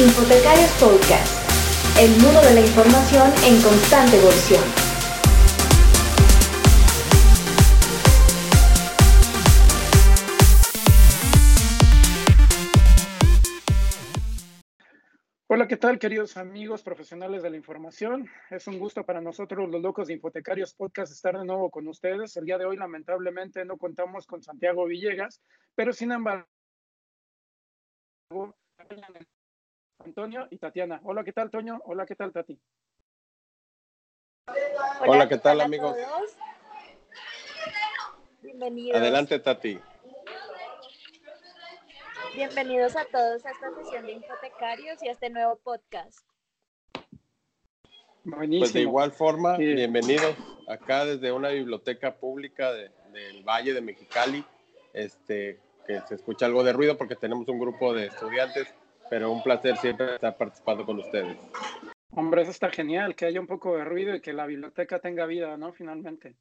Infotecarios Podcast, el mundo de la información en constante evolución. Hola, ¿qué tal, queridos amigos profesionales de la información? Es un gusto para nosotros, los locos de Infotecarios Podcast, estar de nuevo con ustedes. El día de hoy, lamentablemente, no contamos con Santiago Villegas, pero sin embargo, Antonio y Tatiana. Hola, ¿qué tal, Toño? Hola, ¿qué tal, Tati? Hola, ¿qué tal, amigos? Bienvenidos. Adelante, Tati. Bienvenidos a todos a esta sesión de Infotecarios y a este nuevo podcast. Buenísimo. Pues de igual forma, Sí. bienvenidos acá desde una biblioteca pública de- del Valle de Mexicali. Este, que se escucha algo de ruido porque tenemos un grupo de estudiantes, pero un placer siempre estar participando con ustedes. Hombre, eso está genial, que haya un poco de ruido y que la biblioteca tenga vida, ¿no? Finalmente.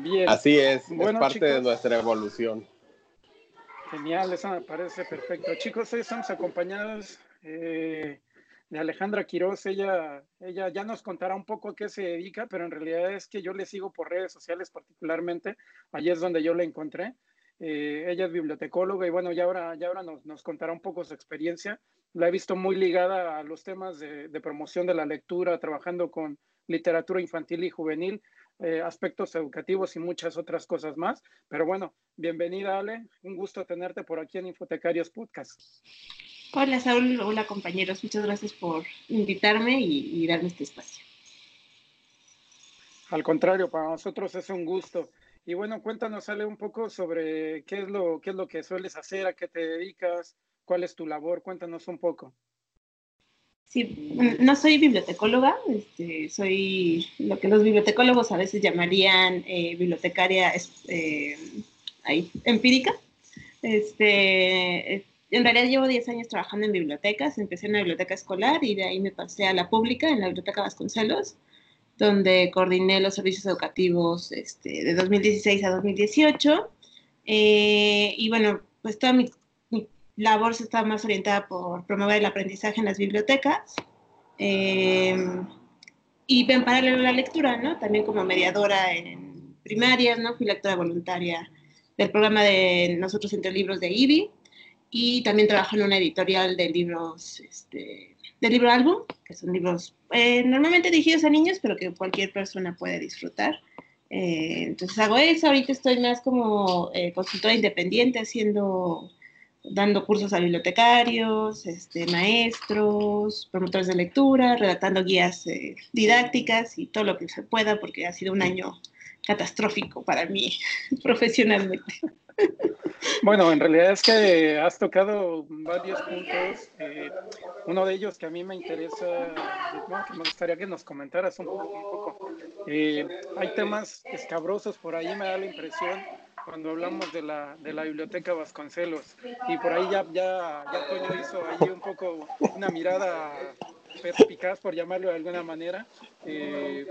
Bien, Así es, Bueno, es parte de nuestra evolución. genial, eso me parece perfecto. Chicos, hoy estamos acompañados eh, de Alejandra Quiroz. Ella, ella ya nos contará un poco a qué se dedica, pero en realidad es que yo le sigo por redes sociales particularmente. Allí es donde yo la encontré. Eh, ella es bibliotecóloga y bueno, ya ahora, ya ahora nos, nos contará un poco su experiencia. La he visto muy ligada a los temas de, de promoción de la lectura, trabajando con literatura infantil y juvenil, eh, aspectos educativos y muchas otras cosas más. Pero bueno, bienvenida Ale, un gusto tenerte por aquí en Infotecarios Podcast. Hola Saúl, hola compañeros, muchas gracias por invitarme y, y darme este espacio. Al contrario, para nosotros es un gusto. Y bueno, cuéntanos Ale un poco sobre qué es lo, qué es lo que sueles hacer, a qué te dedicas, cuál es tu labor, cuéntanos un poco. Sí, bueno, no soy bibliotecóloga, este, soy lo que los bibliotecólogos a veces llamarían eh, bibliotecaria eh, ahí, empírica. Este, eh, en realidad llevo 10 años trabajando en bibliotecas, empecé en la biblioteca escolar y de ahí me pasé a la pública, en la biblioteca Vasconcelos, donde coordiné los servicios educativos este, de 2016 a 2018. Eh, y bueno, pues toda mi labor se está más orientada por promover el aprendizaje en las bibliotecas eh, y en paralelo la lectura, ¿no? También como mediadora en primarias, ¿no? Fui lectora voluntaria del programa de Nosotros entre libros de IBI y también trabajo en una editorial de libros, este, de libro álbum, que son libros eh, normalmente dirigidos a niños, pero que cualquier persona puede disfrutar. Eh, entonces hago eso, ahorita estoy más como eh, consultora independiente haciendo dando cursos a bibliotecarios, este, maestros, promotores de lectura, redactando guías eh, didácticas y todo lo que se pueda, porque ha sido un año catastrófico para mí profesionalmente. Bueno, en realidad es que has tocado varios puntos. eh, uno de ellos que a mí me interesa, bueno, que me gustaría que nos comentaras un poco. Un poco. Eh, hay temas escabrosos por ahí, me da la impresión, cuando hablamos de la, de la biblioteca Vasconcelos. Y por ahí ya, ya, ya Toño hizo ahí un poco una mirada perspicaz, por llamarlo de alguna manera. Eh,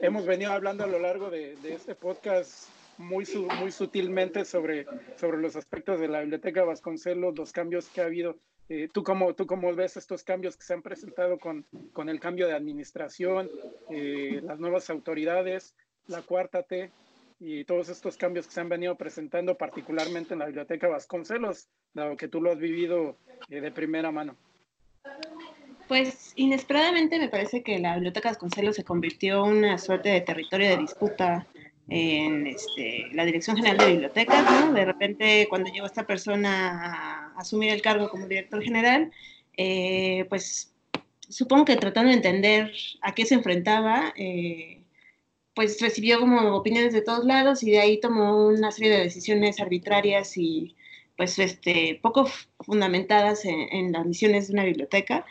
hemos venido hablando a lo largo de, de este podcast muy, su- muy sutilmente sobre, sobre los aspectos de la biblioteca Vasconcelos, los cambios que ha habido. Eh, ¿tú, cómo, ¿Tú cómo ves estos cambios que se han presentado con, con el cambio de administración, eh, las nuevas autoridades, la cuarta T y todos estos cambios que se han venido presentando particularmente en la biblioteca Vasconcelos, dado que tú lo has vivido eh, de primera mano? Pues inesperadamente me parece que la Biblioteca Vasconcelos se convirtió en una suerte de territorio de disputa en este, la Dirección General de Bibliotecas, ¿no? De repente, cuando llegó esta persona a asumir el cargo como director general, eh, pues supongo que tratando de entender a qué se enfrentaba, eh, pues recibió como opiniones de todos lados y de ahí tomó una serie de decisiones arbitrarias y pues este, poco fundamentadas en, en las misiones de una biblioteca.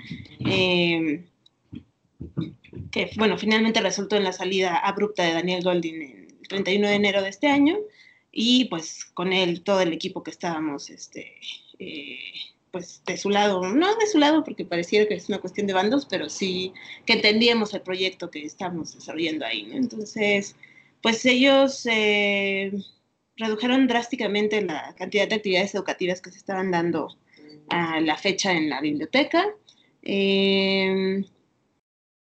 Eh, que bueno, finalmente resultó en la salida abrupta de Daniel Goldin el 31 de enero de este año y pues con él todo el equipo que estábamos este, eh, pues de su lado, no de su lado porque pareciera que es una cuestión de bandos, pero sí que entendíamos el proyecto que estamos desarrollando ahí. Entonces, pues ellos eh, redujeron drásticamente la cantidad de actividades educativas que se estaban dando a la fecha en la biblioteca. Eh,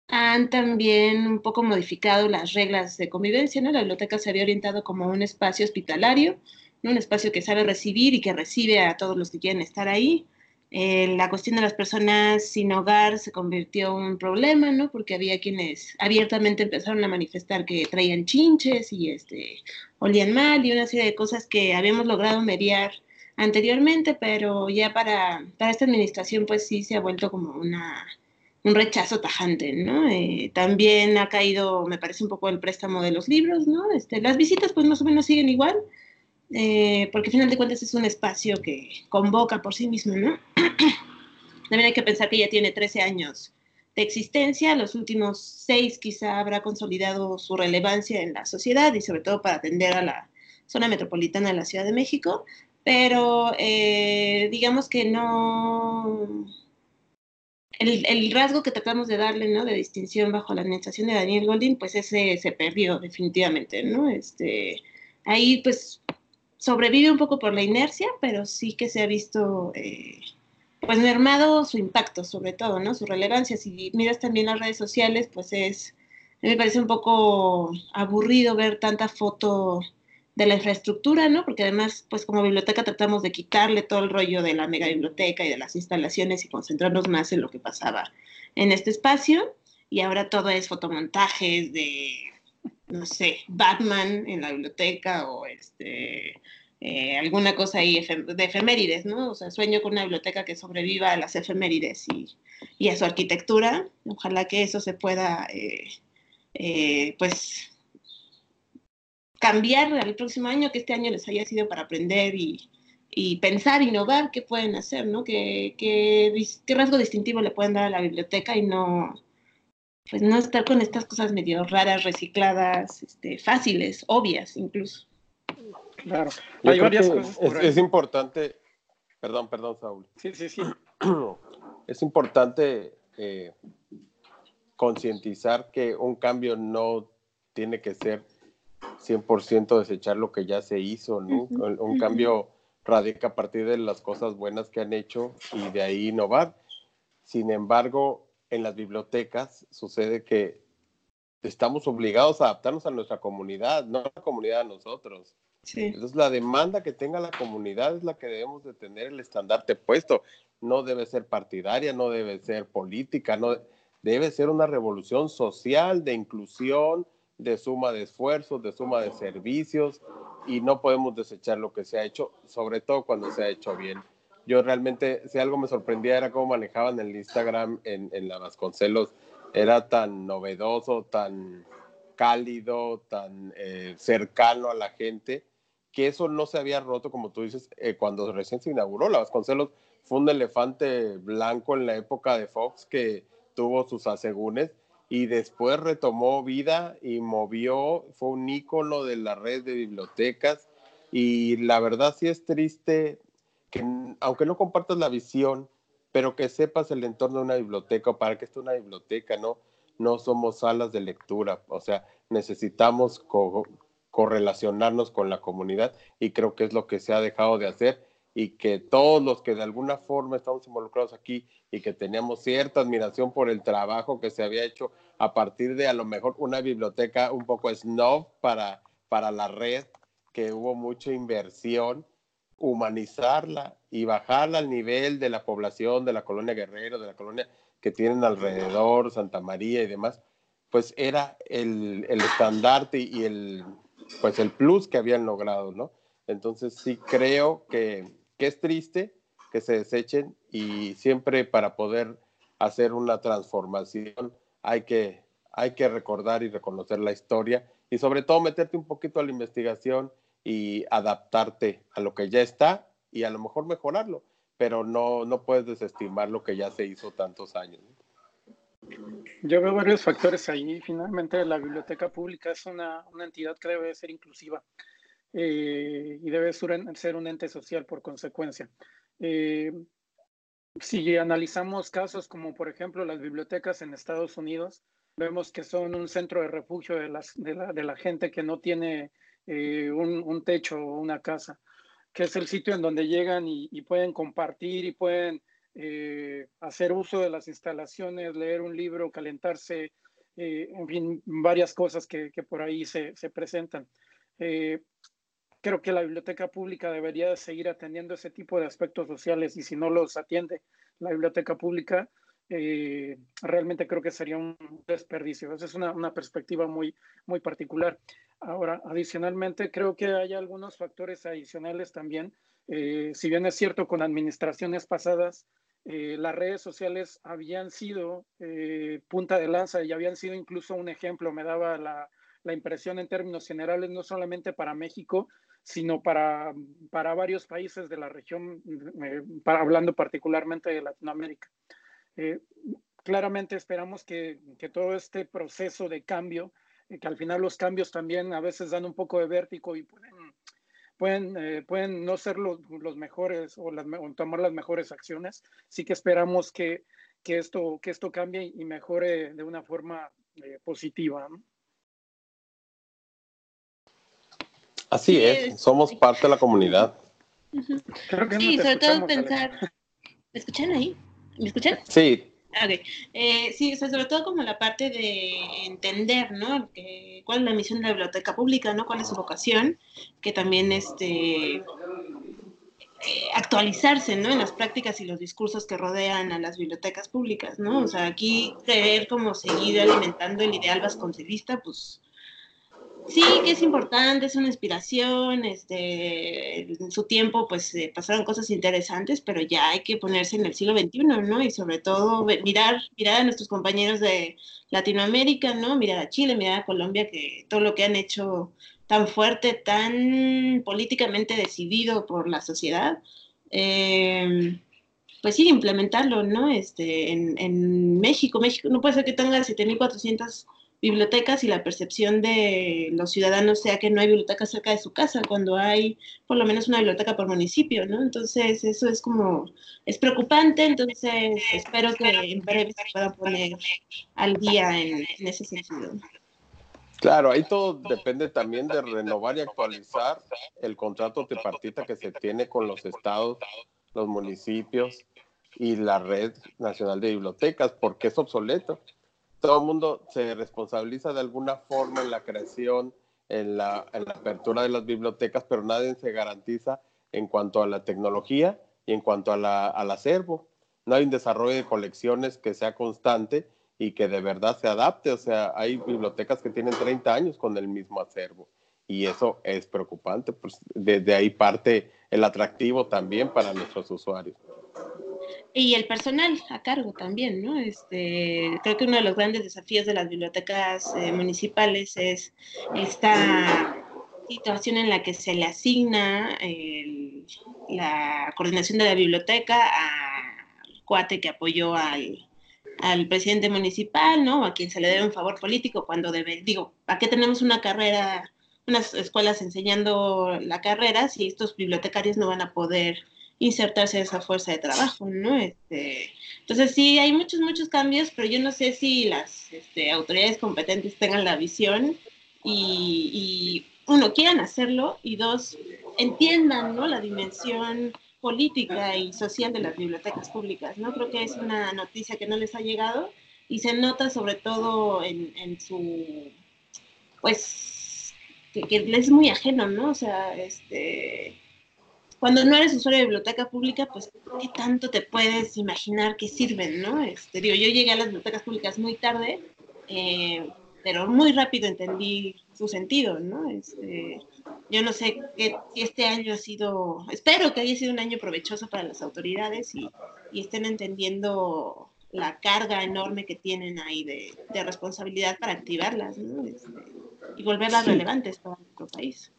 han también un poco modificado las reglas de convivencia, ¿no? La biblioteca se había orientado como un espacio hospitalario, ¿no? un espacio que sabe recibir y que recibe a todos los que quieren estar ahí. Eh, la cuestión de las personas sin hogar se convirtió en un problema, ¿no? Porque había quienes abiertamente empezaron a manifestar que traían chinches y este, olían mal y una serie de cosas que habíamos logrado mediar anteriormente, pero ya para, para esta administración pues sí se ha vuelto como una, un rechazo tajante, ¿no? Eh, también ha caído, me parece un poco el préstamo de los libros, ¿no? Este, las visitas pues más o menos siguen igual, eh, porque al final de cuentas es un espacio que convoca por sí mismo, ¿no? También hay que pensar que ya tiene 13 años de existencia, los últimos seis quizá habrá consolidado su relevancia en la sociedad y sobre todo para atender a la zona metropolitana de la Ciudad de México, pero eh, digamos que no, el, rasgo que tratamos de darle, ¿no? De distinción bajo la administración de Daniel Golding, pues ese se perdió definitivamente, ¿no? Este, ahí pues sobrevive un poco por la inercia, pero sí que se ha visto, eh, pues mermado su impacto sobre todo, ¿no? Su relevancia. Si miras también las redes sociales, pues es, me parece un poco aburrido ver tanta foto de la infraestructura, ¿no? Porque además, pues como biblioteca tratamos de quitarle todo el rollo de la mega biblioteca y de las instalaciones y concentrarnos más en lo que pasaba en este espacio. Y ahora todo es fotomontajes de, no sé, Batman en la biblioteca o este, eh, alguna cosa ahí de efemérides, ¿no? O sea, sueño con una biblioteca que sobreviva a las efemérides y, y a su arquitectura. Ojalá que eso se pueda, eh, eh, pues, cambiar al próximo año, que este año les haya sido para aprender y, y pensar, innovar, qué pueden hacer, ¿no? ¿Qué, qué, qué rasgo distintivo le pueden dar a la biblioteca y no, pues no estar con estas cosas medio raras, recicladas, este, fáciles, obvias incluso. Claro, hay varias cosas. es, es, importante, perdón, perdón, Saúl. Sí, sí, sí. Es importante eh, concientizar que un cambio no tiene que ser 100% desechar lo que ya se hizo, ¿no? Un cambio radica a partir de las cosas buenas que han hecho y de ahí innovar. Sin embargo, en las bibliotecas sucede que estamos obligados a adaptarnos a nuestra comunidad, no a la comunidad a nosotros. Entonces la demanda que tenga la comunidad es la que debemos de tener el estandarte puesto. No debe ser partidaria, no debe ser política, no debe ser una revolución social de inclusión, de suma de esfuerzos, de suma de servicios y no podemos desechar lo que se ha hecho, sobre todo cuando se ha hecho bien. Yo realmente, si algo me sorprendía era cómo manejaban el Instagram en, en la Vasconcelos, era tan novedoso, tan cálido, tan eh, cercano a la gente, que eso no se había roto, como tú dices, eh, cuando recién se inauguró. La Vasconcelos fue un elefante blanco en la época de Fox que tuvo sus asegúnes y después retomó vida y movió, fue un ícono de la red de bibliotecas y la verdad sí es triste que aunque no compartas la visión, pero que sepas el entorno de una biblioteca o para qué está una biblioteca, ¿no? No somos salas de lectura, o sea, necesitamos correlacionarnos con la comunidad y creo que es lo que se ha dejado de hacer y que todos los que de alguna forma estamos involucrados aquí y que teníamos cierta admiración por el trabajo que se había hecho a partir de a lo mejor una biblioteca un poco snob para, para la red, que hubo mucha inversión, humanizarla y bajarla al nivel de la población de la colonia Guerrero, de la colonia que tienen alrededor, Santa María y demás, pues era el, el estandarte y el, pues el plus que habían logrado, ¿no? Entonces sí creo que, que es triste que se desechen y siempre para poder hacer una transformación hay que, hay que recordar y reconocer la historia y sobre todo meterte un poquito a la investigación y adaptarte a lo que ya está y a lo mejor mejorarlo, pero no, no puedes desestimar lo que ya se hizo tantos años. Yo veo varios factores ahí. Finalmente, la biblioteca pública es una, una entidad que debe ser inclusiva. Eh, y debe ser un ente social por consecuencia. Eh, si analizamos casos como por ejemplo las bibliotecas en Estados Unidos, vemos que son un centro de refugio de, las, de, la, de la gente que no tiene eh, un, techo o una casa, que es el sitio en donde llegan y, pueden compartir y pueden eh, hacer uso de las instalaciones, leer un libro, calentarse, en fin, varias cosas que, por ahí se, presentan. Creo que la biblioteca pública debería seguir atendiendo ese tipo de aspectos sociales y si no los atiende la biblioteca pública, eh, realmente creo que sería un desperdicio. Esa es una, perspectiva muy, muy particular. Ahora, adicionalmente, creo que hay algunos factores adicionales también. Eh, si bien es cierto, con administraciones pasadas, eh, las redes sociales habían sido punta de lanza y habían sido incluso un ejemplo, me daba la, la impresión en términos generales, no solamente para México, sino para, para varios países de la región, para, hablando particularmente de Latinoamérica. Eh, claramente esperamos que, todo este proceso de cambio, eh, que al final los cambios también a veces dan un poco de vértigo y pueden, pueden, eh, pueden no ser los, mejores o, tomar las mejores acciones, sí que esperamos que, esto, que esto cambie y mejore de una forma positiva. Así es, somos parte de la comunidad. sí, sobre todo pensar. ¿Me escuchan ahí? ¿Me escuchan? Sí. Okay. Eh, sí, sobre todo como la parte de entender, ¿no? cuál es la misión de la biblioteca pública, ¿no? Cuál es su vocación, que también este, eh, actualizarse, ¿no? En las prácticas y los discursos que rodean a las bibliotecas públicas, ¿no? O sea, aquí creer como seguir alimentando el ideal vasconcelista, pues Sí, que es importante, es una inspiración, este, en su tiempo pues eh, pasaron cosas interesantes, pero ya hay que ponerse en el siglo XXI, ¿no? Y sobre todo mirar, mirar a nuestros compañeros de Latinoamérica, ¿no? Mirar a Chile, mirar a Colombia, que todo lo que han hecho tan fuerte, tan políticamente decidido por la sociedad, em, pues sí, implementarlo, ¿no? Este, en, en México, México no puede ser que tenga 7.400 bibliotecas y la percepción de los ciudadanos sea que no hay biblioteca cerca de su casa, cuando hay por lo menos una biblioteca por municipio, ¿no? Entonces, eso es como, es preocupante, entonces espero que en breve se pueda poner al día en, ese sentido. Claro, ahí todo depende también de renovar y actualizar el contrato tripartita que se tiene con los estados, los municipios y la red nacional de bibliotecas, porque es obsoleto todo el mundo se responsabiliza de alguna forma en la creación, en la, apertura de las bibliotecas, pero nadie se garantiza en cuanto a la tecnología y en cuanto a la, al acervo. No hay un desarrollo de colecciones que sea constante y que de verdad se adapte. O sea, hay bibliotecas que tienen 30 años con el mismo acervo y eso es preocupante. Pues desde ahí parte el atractivo también para nuestros usuarios. Y el personal a cargo también, ¿no? Este, creo que uno de los grandes desafíos de las bibliotecas eh, municipales es esta situación en la que se le asigna la coordinación de la biblioteca al cuate que apoyó al, al presidente municipal, ¿no? A quien se le debe un favor político cuando debe, digo, ¿a qué tenemos una carrera, unas escuelas enseñando la carrera si estos bibliotecarios no van a poder insertarse esa fuerza de trabajo, ¿no? Este, entonces sí, hay muchos, muchos cambios, pero yo no sé si las este, autoridades competentes tengan la visión y, uno, quieran hacerlo y dos, entiendan, ¿no? La dimensión política y social de las bibliotecas públicas, ¿no? Creo que es una noticia que no les ha llegado y se nota sobre todo en, en su, pues, que, que es muy ajeno, ¿no? O sea, este cuando no eres usuario de biblioteca pública, pues, ¿qué tanto te puedes imaginar que sirven, no? Este, digo, yo llegué a las bibliotecas públicas muy tarde, eh, pero muy rápido entendí su sentido, ¿no? Este, yo no sé si este año ha sido, espero que haya sido un año provechoso para las autoridades y, estén entendiendo la carga enorme que tienen ahí de, responsabilidad para activarlas, ¿no? Este, y volverlas relevantes para nuestro país.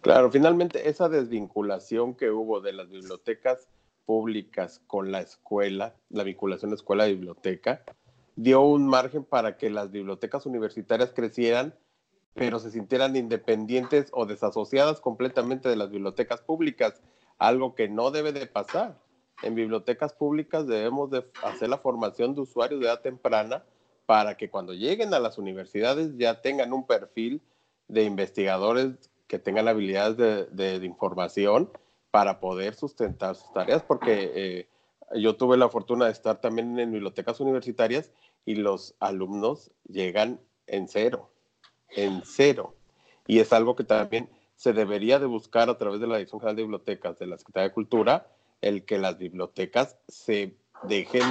Claro, finalmente esa desvinculación que hubo de las bibliotecas públicas con la escuela, la vinculación escuela-biblioteca, dio un margen para que las bibliotecas universitarias crecieran, pero se sintieran independientes o desasociadas completamente de las bibliotecas públicas, algo que no debe de pasar. En bibliotecas públicas debemos de hacer la formación de usuarios de edad temprana para que cuando lleguen a las universidades ya tengan un perfil de investigadores que tengan habilidades de, información para poder sustentar sus tareas, porque eh, yo tuve la fortuna de estar también en bibliotecas universitarias y los alumnos llegan en cero, en cero. Y es algo que también se debería de buscar a través de la Dirección General de Bibliotecas de la Secretaría de Cultura, el que las bibliotecas se dejen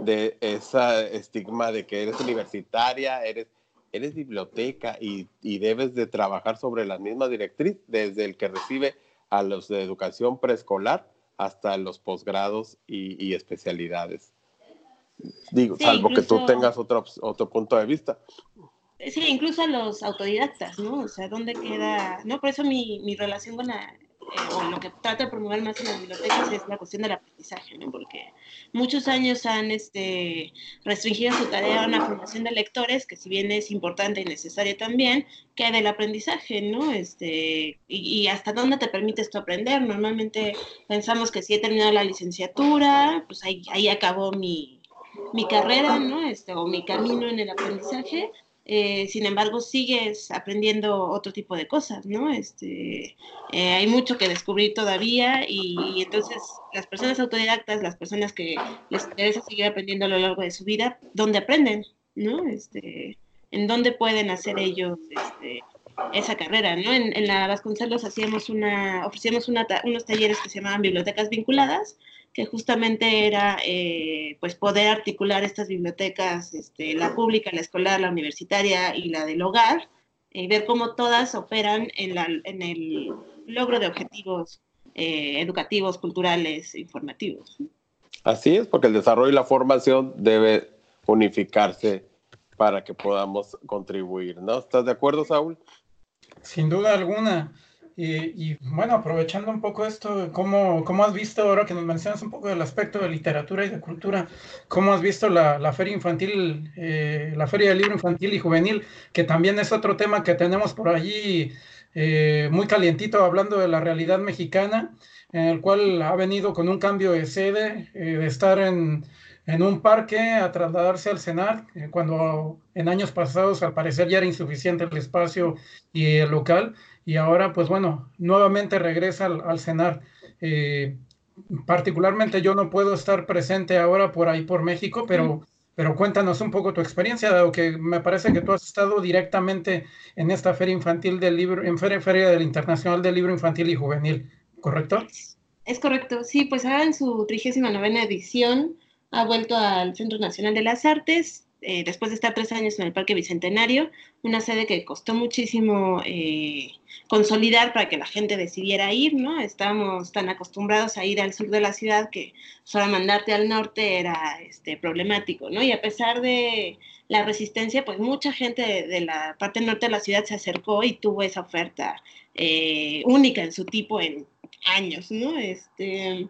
de ese estigma de que eres universitaria, eres, eres biblioteca y, debes de trabajar sobre la misma directriz, desde el que recibe a los de educación preescolar hasta los posgrados y, especialidades. Digo, salvo que tú tengas otro, otro punto de vista. Sí, incluso a los autodidactas, ¿no? O sea, ¿dónde queda? No, por eso mi, mi relación con la, eh, o lo que trata de promover más en las bibliotecas es la cuestión del aprendizaje, ¿no? Porque muchos años han este, restringido su tarea a una formación de lectores, que si bien es importante y necesaria también, que del aprendizaje, ¿no? Este, y, hasta dónde te permites tú aprender. Normalmente pensamos que si he terminado la licenciatura, pues ahí, ahí acabó mi, mi carrera, ¿no? Este, o mi camino en el aprendizaje, eh, sin embargo, sigues aprendiendo otro tipo de cosas, ¿no? Este, eh, hay mucho que descubrir todavía y, entonces las personas autodidactas, las personas que les interesa seguir aprendiendo a lo largo de su vida, ¿dónde aprenden? ¿No? Este, ¿En dónde pueden hacer ellos este, esa carrera, ¿no? En, en la Vasconcelos hacíamos una, ofrecíamos unos talleres que se llamaban bibliotecas vinculadas, que justamente era eh, pues poder articular estas bibliotecas, este, la pública, la escolar, la universitaria y la del hogar, y ver cómo todas operan en, la, en el logro de objetivos eh, educativos, culturales, informativos. Así es, porque el desarrollo y la formación debe unificarse para que podamos contribuir, ¿no? ¿Estás de acuerdo, Saúl? Sin duda alguna. Y, bueno, aprovechando un poco esto, ¿cómo, ¿cómo, has visto, ahora que nos mencionas un poco del aspecto de literatura y de cultura, cómo has visto la, la feria infantil, eh, la feria del libro infantil y juvenil, que también es otro tema que tenemos por allí eh, muy calientito, hablando de la realidad mexicana, en el cual ha venido con un cambio de sede, eh, de estar en, en, un parque a trasladarse al CENAR, cuando en años pasados al parecer ya era insuficiente el espacio y el local y ahora, pues bueno, nuevamente regresa al, cenar. Eh, particularmente yo no puedo estar presente ahora por ahí por México, pero, pero cuéntanos un poco tu experiencia, dado que me parece que tú has estado directamente en esta feria infantil del libro, en Feria, feria del Internacional del Libro Infantil y Juvenil, ¿correcto? Es correcto, sí, pues ahora en su 39 edición ha vuelto al Centro Nacional de las Artes eh, después de estar tres años en el Parque Bicentenario, una sede que costó muchísimo eh, consolidar para que la gente decidiera ir, ¿no? Estábamos tan acostumbrados a ir al sur de la ciudad que solo mandarte al norte era este, problemático, ¿no? Y a pesar de la resistencia, pues mucha gente de, la parte norte de la ciudad se acercó y tuvo esa oferta eh, única en su tipo en años, ¿no? Este,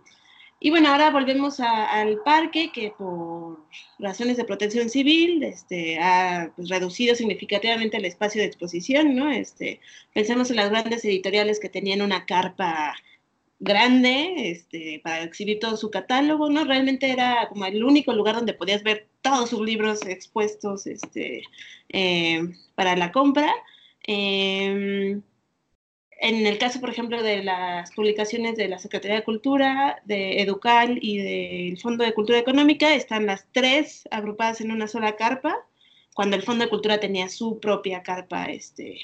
y bueno, ahora volvemos al parque que por razones de protección civil este, ha pues, reducido significativamente el espacio de exposición, ¿no? Este, pensemos en las grandes editoriales que tenían una carpa grande este, para exhibir todo su catálogo, ¿no? Realmente era como el único lugar donde podías ver todos sus libros expuestos este, eh, para la compra. Eh, en el caso, por ejemplo, de las publicaciones de la Secretaría de Cultura, de Educal y del Fondo de Cultura Económica, están las tres agrupadas en una sola carpa, cuando el Fondo de Cultura tenía su propia carpa este,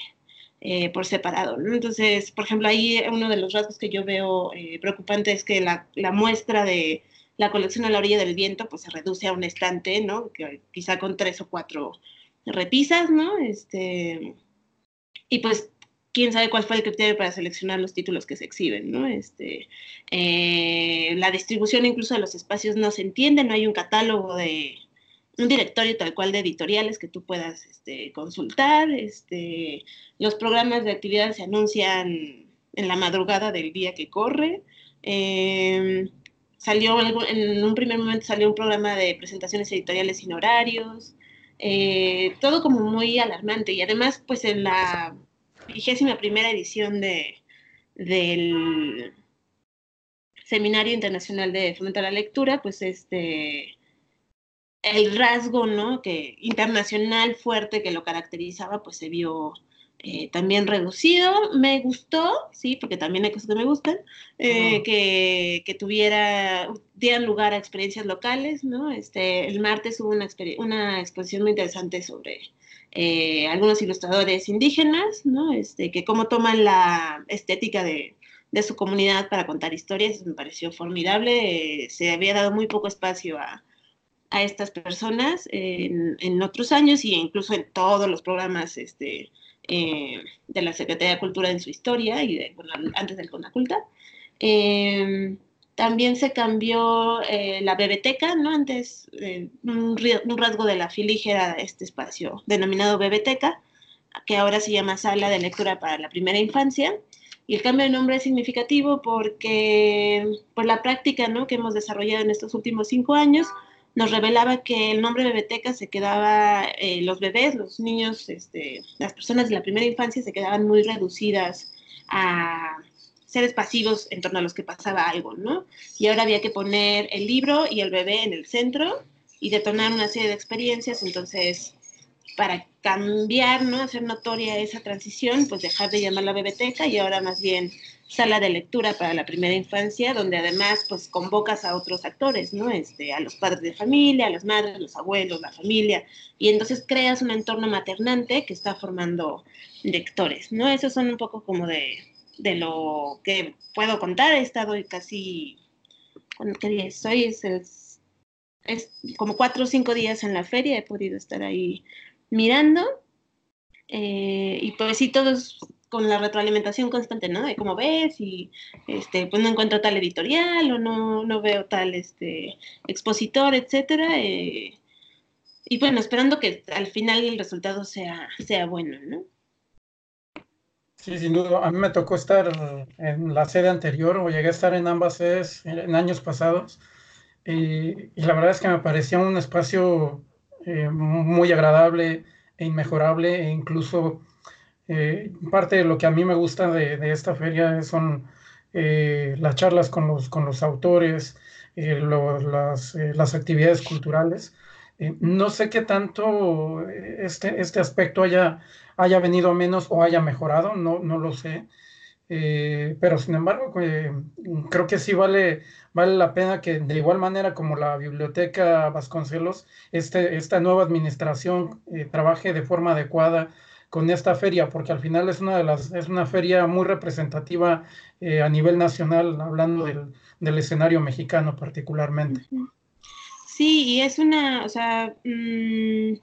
eh, por separado. Entonces, por ejemplo, ahí uno de los rasgos que yo veo eh, preocupante es que la, la, muestra de la colección a la orilla del viento pues se reduce a un estante, ¿no? Que, quizá con tres o cuatro repisas, ¿no? Este, y pues quién sabe cuál fue el criterio para seleccionar los títulos que se exhiben, ¿no? Este, eh, la distribución incluso de los espacios no se entiende, no hay un catálogo de un directorio tal cual de editoriales que tú puedas este, consultar, este, los programas de actividad se anuncian en la madrugada del día que corre. Em, salió en un primer momento salió un programa de presentaciones editoriales sin horarios, eh, todo como muy alarmante y además pues en la vigésima primera edición de, del Seminario Internacional de Fomento a la Lectura, pues este el rasgo ¿no? que internacional fuerte que lo caracterizaba, pues se vio eh, también reducido. Me gustó, sí, porque también hay cosas que me gustan, eh, que, que, tuviera, dieran lugar a experiencias locales, ¿no? Este, el martes hubo una, una exposición muy interesante sobre eh, algunos ilustradores indígenas, ¿no? Este, que cómo toman la estética de, de su comunidad para contar historias, me pareció formidable. se había dado muy poco espacio a, a estas personas en, en, otros años y incluso en todos los programas este, eh, de la Secretaría de Cultura en su historia y de, bueno, antes del Conaculta. Eh, también se cambió eh, la biblioteca, ¿no? Antes un, un, rasgo de la filige era este espacio denominado biblioteca, que ahora se llama Sala de Lectura para la Primera Infancia. Y el cambio de nombre es significativo porque por la práctica ¿no? que hemos desarrollado en estos últimos cinco años, nos revelaba que el nombre Bebeteca se quedaba, eh, los bebés, los niños, este, las personas de la primera infancia se quedaban muy reducidas a seres pasivos en torno a los que pasaba algo, ¿no? Y ahora había que poner el libro y el bebé en el centro y detonar una serie de experiencias, entonces para cambiar, ¿no? Hacer notoria esa transición, pues dejar de llamarla bebeteca y ahora más bien sala de lectura para la primera infancia, donde además pues convocas a otros actores, ¿no? Este, a los padres de familia, a las madres, los abuelos, la familia, y entonces creas un entorno maternante que está formando lectores, ¿no? Esos son un poco como de, de lo que puedo contar, he estado casi, ¿qué día es, es como cuatro o cinco días en la feria, he podido estar ahí mirando, eh, y pues sí, todos con la retroalimentación constante, ¿no? De cómo ves y este, pues no encuentro tal editorial o no, no veo tal este, expositor, etcétera. Eh, y bueno, esperando que al final el resultado sea, sea bueno, ¿no? Sí, sin duda. A mí me tocó estar en la sede anterior o llegué a estar en ambas sedes en años pasados. Y, la verdad es que me parecía un espacio eh, muy agradable e inmejorable e incluso eh, parte de lo que a mí me gusta de, esta feria son eh, las charlas con los, con los autores, las, las, actividades culturales. no sé qué tanto este, este aspecto haya, haya venido menos o haya mejorado, no, no lo sé. pero sin embargo, creo que sí vale, vale la pena que de igual manera como la Biblioteca Vasconcelos, este, esta nueva administración trabaje de forma adecuada con esta feria, porque al final es una de las, es una feria muy representativa eh, a nivel nacional, hablando del, del, escenario mexicano particularmente. Sí, y es una, o sea, mmm,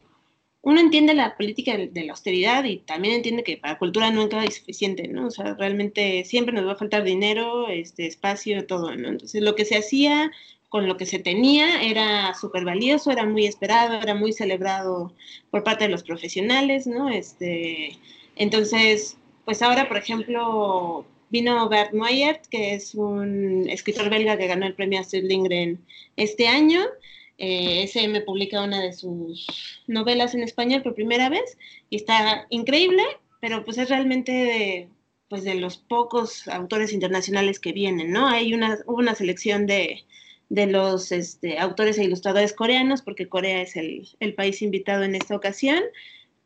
uno entiende la política de, la austeridad y también entiende que para cultura nunca hay suficiente, ¿no? O sea, realmente siempre nos va a faltar dinero, este espacio, todo, ¿no? Entonces, lo que se hacía con lo que se tenía, era súper valioso, era muy esperado, era muy celebrado por parte de los profesionales, ¿no? Este, entonces, pues ahora, por ejemplo, vino Bert Moyert, que es un escritor belga que ganó el premio Astrid Lindgren este año. Eh, me publica una de sus novelas en español por primera vez y está increíble, pero pues es realmente de, pues de los pocos autores internacionales que vienen, ¿no? Hay una, una selección de, de los este, autores e ilustradores coreanos, porque Corea es el, el, país invitado en esta ocasión,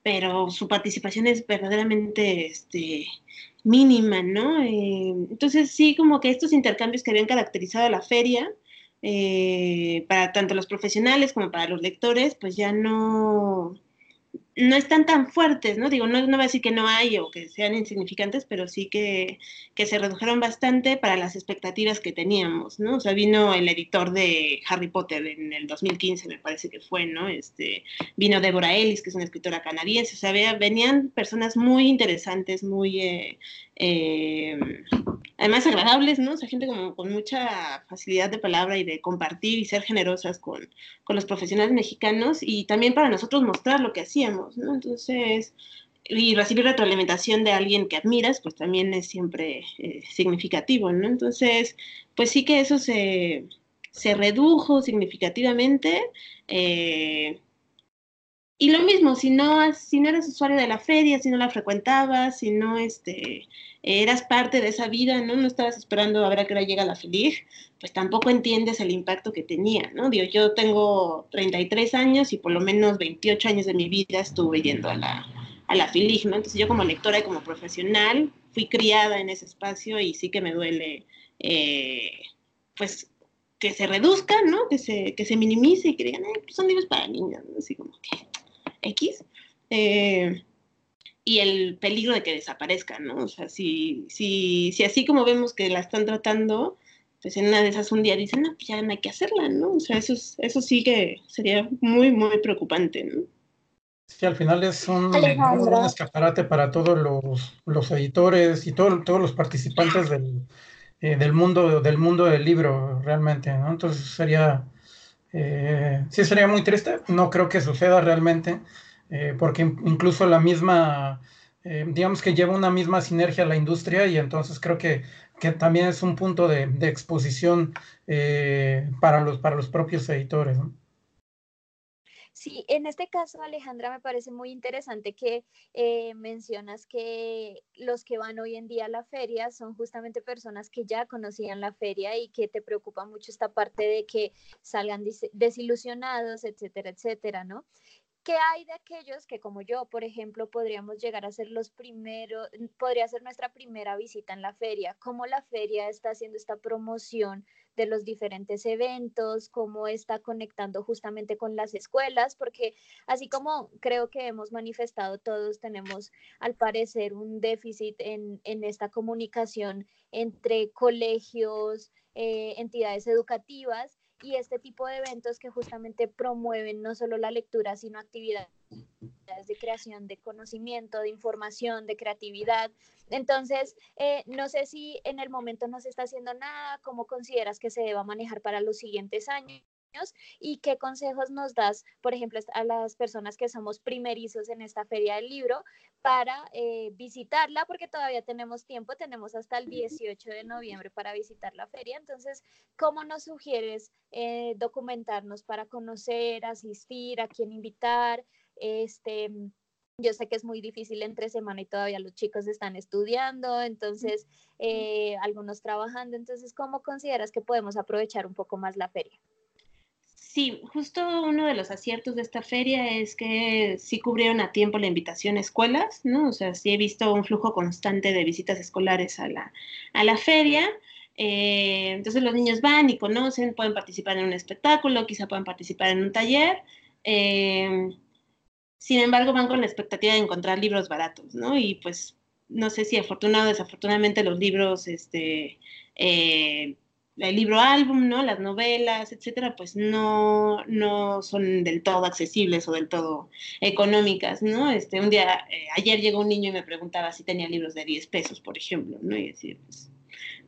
pero su participación es verdaderamente este, mínima, ¿no? Eh, entonces sí, como que estos intercambios que habían caracterizado la feria, eh, para tanto los profesionales como para los lectores, pues ya no, no están tan fuertes, ¿no? Digo, no, no voy a decir que no hay o que sean insignificantes, pero sí que, que, se redujeron bastante para las expectativas que teníamos, ¿no? O sea, vino el editor de Harry Potter en el 2015, me parece que fue, ¿no? Este, vino Deborah Ellis, que es una escritora canadiense, o sea, venían personas muy interesantes, muy, eh, eh, además agradables, ¿no? O sea, gente como con mucha facilidad de palabra y de compartir y ser generosas con, con los profesionales mexicanos y también para nosotros mostrar lo que hacíamos, ¿no? Entonces, y recibir retroalimentación de alguien que admiras, pues también es siempre eh, significativo, ¿no? Entonces, pues sí que eso se, se redujo significativamente. Eh, y lo mismo, si no, si no eres usuario de la feria, si no la frecuentabas, si no este, eras parte de esa vida, ¿no? No estabas esperando a ver a qué hora llega la feliz, pues tampoco entiendes el impacto que tenía, ¿no? Digo, yo tengo 33 años y por lo menos 28 años de mi vida estuve yendo a la, a la FILIG, ¿no? Entonces yo como lectora y como profesional fui criada en ese espacio y sí que me duele, eh, pues, que se reduzca, ¿no? Que se, que se minimice y que digan, pues son libros para niños, ¿no? Así como que X. Eh, y el peligro de que desaparezcan, ¿no? O sea, si, si, si así como vemos que la están tratando, pues en una de esas un día dicen, no, pues ya no hay que hacerla, ¿no? O sea, eso, eso sí que sería muy, muy preocupante, ¿no? Sí, al final es un, un escaparate para todos los, los editores y todo, todos los participantes del, eh, del, mundo, del mundo del libro, realmente, ¿no? Entonces sería, eh, sí sería muy triste, no creo que suceda realmente, eh, porque incluso la misma, eh, digamos que lleva una misma sinergia a la industria y entonces creo que, que también es un punto de, exposición para, los, para los propios editores, ¿no? Sí, en este caso, Alejandra, me parece muy interesante que eh, mencionas que los que van hoy en día a la feria son justamente personas que ya conocían la feria y que te preocupa mucho esta parte de que salgan desilusionados, etcétera, etcétera, ¿no? ¿Qué hay de aquellos que como yo, por ejemplo, podríamos llegar a ser los primeros, podría ser nuestra primera visita en la feria? ¿Cómo la feria está haciendo esta promoción de los diferentes eventos? ¿Cómo está conectando justamente con las escuelas? Porque así como creo que hemos manifestado todos, tenemos al parecer un déficit en, en esta comunicación entre colegios, eh, entidades educativas y este tipo de eventos que justamente promueven no solo la lectura, sino actividades de creación de conocimiento, de información, de creatividad. Entonces, eh, no sé si en el momento no se está haciendo nada, cómo consideras que se deba manejar para los siguientes años y qué consejos nos das, por ejemplo, a las personas que somos primerizos en esta feria del libro para eh, visitarla, porque todavía tenemos tiempo, tenemos hasta el 18 de noviembre para visitar la feria. Entonces, ¿cómo nos sugieres eh, documentarnos para conocer, asistir, a quién invitar? Este, yo sé que es muy difícil entre semana y todavía los chicos están estudiando, entonces eh, algunos trabajando. Entonces, ¿cómo consideras que podemos aprovechar un poco más la feria? Sí, justo uno de los aciertos de esta feria es que sí cubrieron a tiempo la invitación a escuelas, ¿no? O sea, sí he visto un flujo constante de visitas escolares a la, a la feria. Eh, entonces los niños van y conocen, pueden participar en un espectáculo, quizá puedan participar en un taller. Eh, sin embargo, van con la expectativa de encontrar libros baratos, ¿no? Y pues no sé si afortunado o desafortunadamente los libros este, eh, el libro álbum, ¿no? Las novelas, etcétera, pues no, no son del todo accesibles o del todo económicas, ¿no? Este, un día, eh, ayer llegó un niño y me preguntaba si tenía libros de 10 pesos, por ejemplo, ¿no? Y decir, pues,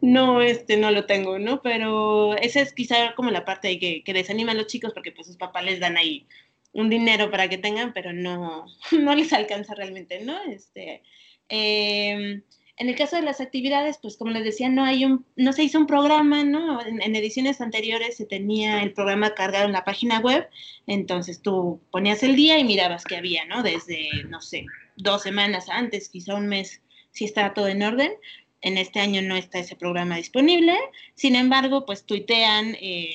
no, este, no lo tengo, ¿no? Pero esa es quizá como la parte de que, que desanima a los chicos porque pues sus papás les dan ahí un dinero para que tengan, pero no, no les alcanza realmente, ¿no? Este, eh, en el caso de las actividades, pues como les decía, no hay un, no se hizo un programa, ¿no? En, ediciones anteriores se tenía el programa cargado en la página web, entonces tú ponías el día y mirabas qué había, ¿no? Desde, no sé, dos semanas antes, quizá un mes, si estaba todo en orden. En este año no está ese programa disponible, sin embargo, pues tuitean eh,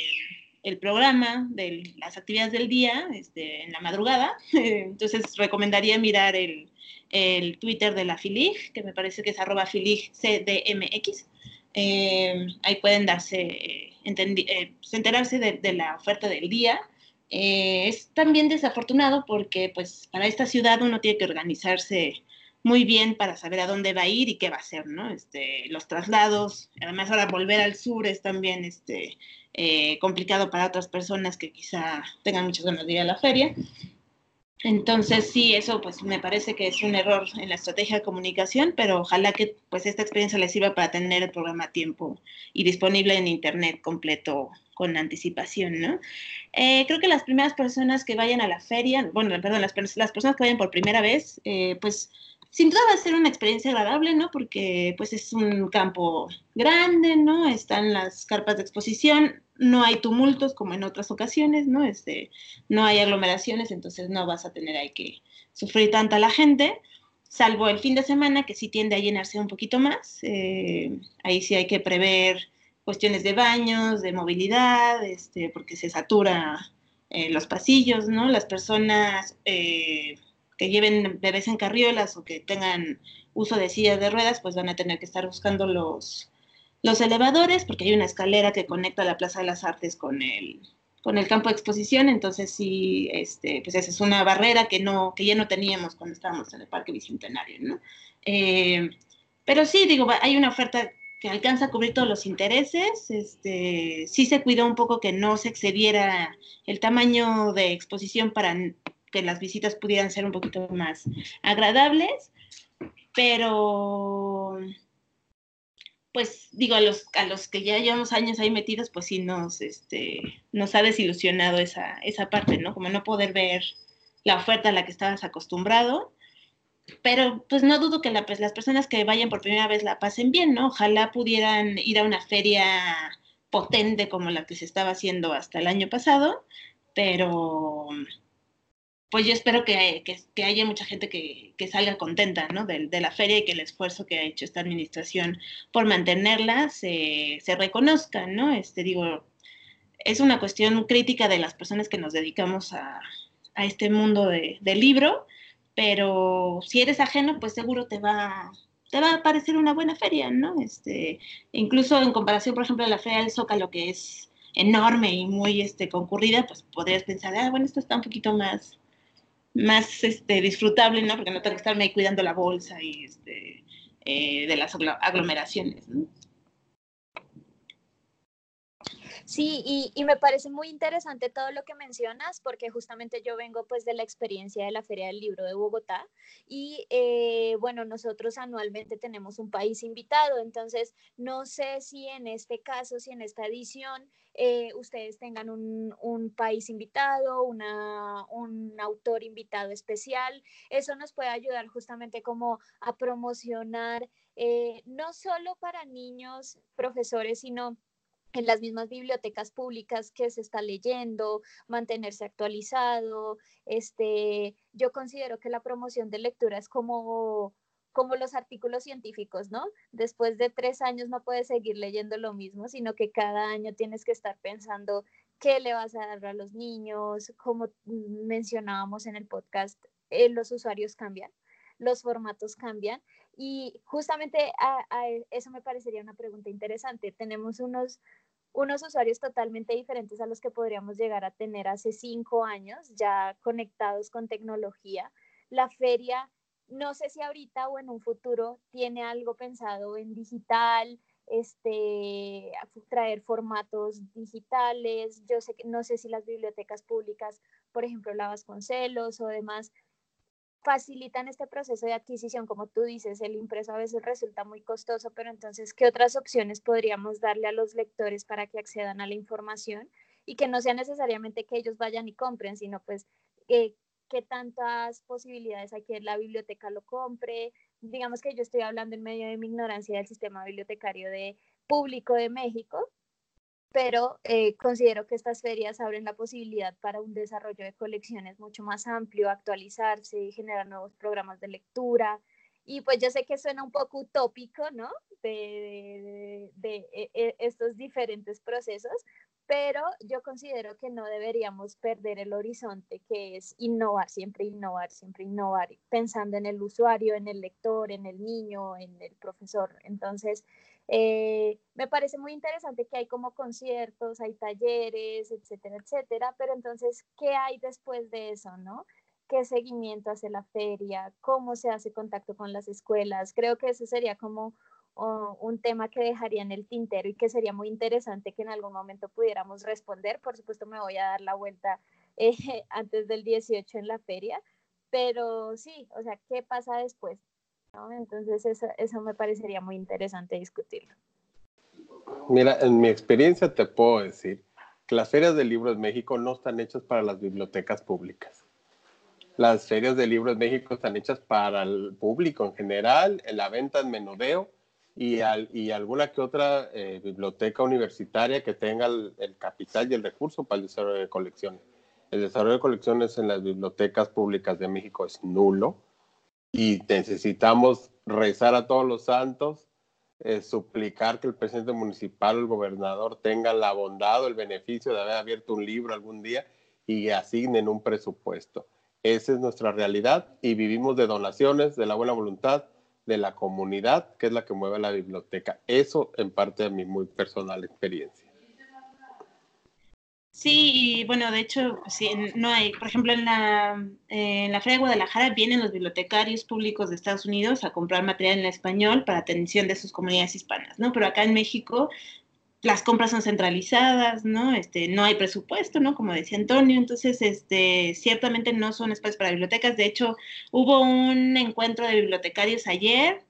el programa de las actividades del día este, en la madrugada, entonces recomendaría mirar el el Twitter de la FILIG, que me parece que es arroba FILIGCDMX. Eh, ahí pueden darse, eh, pues, enterarse de, la oferta del día. Eh, es también desafortunado porque pues para esta ciudad uno tiene que organizarse muy bien para saber a dónde va a ir y qué va a hacer, ¿no? Este, los traslados, además ahora volver al sur es también este, complicado para otras personas que quizá tengan muchas ganas de ir a la feria. Entonces, sí, eso pues me parece que es un error en la estrategia de comunicación, pero ojalá que pues esta experiencia les sirva para tener el programa a tiempo y disponible en internet completo con anticipación, ¿no? Eh, creo que las primeras personas que vayan a la feria, bueno, perdón, las, las personas que vayan por primera vez, eh, pues sin duda va a ser una experiencia agradable, ¿no? Porque pues es un campo grande, ¿no? Están las carpas de exposición, no hay tumultos como en otras ocasiones, ¿no? Este, no hay aglomeraciones, entonces no vas a tener ahí que sufrir tanta la gente, salvo el fin de semana que sí tiende a llenarse un poquito más. Eh, ahí sí hay que prever cuestiones de baños, de movilidad, este, porque se satura eh, los pasillos, ¿no? Las personas... Eh, que lleven bebés en carriolas o que tengan uso de sillas de ruedas, pues van a tener que estar buscando los, los elevadores, porque hay una escalera que conecta la Plaza de las Artes con el, con el campo de exposición, entonces sí, este, pues esa es una barrera que, no, que ya no teníamos cuando estábamos en el Parque Bicentenario, ¿no? Eh, pero sí, digo, hay una oferta que alcanza a cubrir todos los intereses, este, sí se cuidó un poco que no se excediera el tamaño de exposición para que las visitas pudieran ser un poquito más agradables, pero pues digo, a los, a los que ya llevamos años ahí metidos, pues sí nos, este, nos ha desilusionado esa, esa parte, ¿no? Como no poder ver la oferta a la que estabas acostumbrado. Pero pues no dudo que pues, las personas que vayan por primera vez la pasen bien, ¿no? Ojalá pudieran ir a una feria potente como la que se estaba haciendo hasta el año pasado, pero pues yo espero que, haya mucha gente que, salga contenta ¿no? de, la feria y que el esfuerzo que ha hecho esta administración por mantenerla se, reconozca, ¿no? Este, digo, es una cuestión crítica de las personas que nos dedicamos a, este mundo de, del libro, pero si eres ajeno, pues seguro te va, te va a parecer una buena feria, ¿no? Este, incluso en comparación, por ejemplo, a la Feria del Zócalo, que es enorme y muy este, concurrida, pues podrías pensar, ah, bueno, esto está un poquito más más este, disfrutable, ¿no? Porque no tengo que estarme ahí cuidando la bolsa y este, eh, de las aglomeraciones, ¿no? Sí, y, y, me parece muy interesante todo lo que mencionas, porque justamente yo vengo pues de la experiencia de la Feria del Libro de Bogotá y eh, bueno, nosotros anualmente tenemos un país invitado, entonces no sé si en este caso, si en esta edición eh, ustedes tengan un, un país invitado, una, un autor invitado especial, eso nos puede ayudar justamente como a promocionar eh, no solo para niños, profesores, sino en las mismas bibliotecas públicas que se está leyendo, mantenerse actualizado. Este, yo considero que la promoción de lectura es como, como los artículos científicos, ¿no? Después de tres años no puedes seguir leyendo lo mismo, sino que cada año tienes que estar pensando qué le vas a dar a los niños, como mencionábamos en el podcast, eh, los usuarios cambian los formatos cambian y justamente a, eso me parecería una pregunta interesante. Tenemos unos, unos usuarios totalmente diferentes a los que podríamos llegar a tener hace cinco años, ya conectados con tecnología. La feria, no sé si ahorita o en un futuro tiene algo pensado en digital, este, traer formatos digitales. Yo sé que no sé si las bibliotecas públicas, por ejemplo, la Vasconcelos o demás, facilitan este proceso de adquisición, como tú dices, el impreso a veces resulta muy costoso, pero entonces, ¿qué otras opciones podríamos darle a los lectores para que accedan a la información y que no sea necesariamente que ellos vayan y compren, sino pues eh, qué tantas posibilidades hay que la biblioteca lo compre? Digamos que yo estoy hablando en medio de mi ignorancia del sistema bibliotecario de público de México, pero eh, considero que estas ferias abren la posibilidad para un desarrollo de colecciones mucho más amplio, actualizarse, y generar nuevos programas de lectura. Y pues yo sé que suena un poco utópico, ¿no? De, e, e, estos diferentes procesos, pero yo considero que no deberíamos perder el horizonte, que es innovar, siempre innovar, siempre innovar, pensando en el usuario, en el lector, en el niño, en el profesor. Entonces, eh, me parece muy interesante que hay como conciertos, hay talleres, etcétera, etcétera, pero entonces, ¿qué hay después de eso, no? ¿Qué seguimiento hace la feria? ¿Cómo se hace contacto con las escuelas? Creo que eso sería como oh, un tema que dejaría en el tintero y que sería muy interesante que en algún momento pudiéramos responder. Por supuesto, me voy a dar la vuelta eh, antes del 18 en la feria, pero sí, o sea, ¿qué pasa después? Entonces eso, eso me parecería muy interesante discutirlo. Mira, en mi experiencia te puedo decir que las ferias de libros en México no están hechas para las bibliotecas públicas. Las ferias de libros en México están hechas para el público en general, en la venta en menudeo y, y alguna que otra eh, biblioteca universitaria que tenga el, el, capital y el recurso para el desarrollo de colecciones. El desarrollo de colecciones en las bibliotecas públicas de México es nulo y necesitamos rezar a todos los santos, eh, suplicar que el presidente municipal o el gobernador tengan la bondad o el beneficio de haber abierto un libro algún día y asignen un presupuesto. Esa es nuestra realidad y vivimos de donaciones, de la buena voluntad, de la comunidad, que es la que mueve la biblioteca. Eso en parte de mi muy personal experiencia. Sí, bueno, de hecho, sí, no hay, por ejemplo, en la, en la Feria de Guadalajara vienen los bibliotecarios públicos de Estados Unidos a comprar material en español para atención de sus comunidades hispanas, ¿no? Pero acá en México las compras son centralizadas, ¿no? Este, no hay presupuesto, ¿no? Como decía Antonio, entonces, este, ciertamente no son espacios para bibliotecas. De hecho, hubo un encuentro de bibliotecarios ayer